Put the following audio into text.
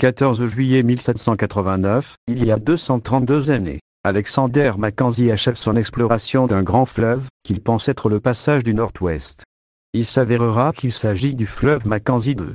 14 juillet 1789, il y a 232 années, Alexander Mackenzie achève son exploration d'un grand fleuve, qu'il pense être le passage du Nord-Ouest. Il s'avérera qu'il s'agit du fleuve Mackenzie II.